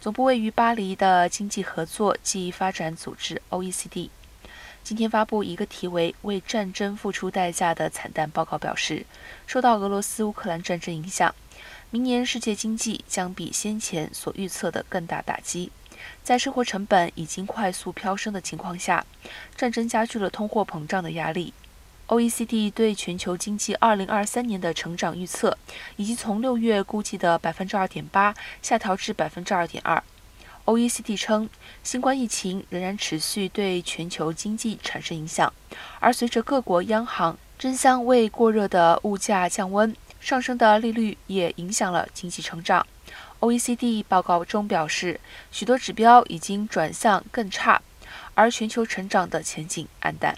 总部位于巴黎的经济合作暨发展组织 （OECD） 今天发布一个题为“为战争付出代价”的惨淡报告，表示，受到俄罗斯乌克兰战争影响，明年世界经济将比先前所预测的更大打击。在生活成本已经快速飙升的情况下，战争加剧了通货膨胀的压力。OECD 对全球经济2023年的成长预测，以及从六月估计的百分之2.8%下调至百分之2.2%。OECD 称，新冠疫情仍然持续对全球经济产生影响，而随着各国央行争相为过热的物价降温，上升的利率也影响了经济成长。OECD 报告中表示，许多指标已经转向更差，而全球成长的前景黯淡。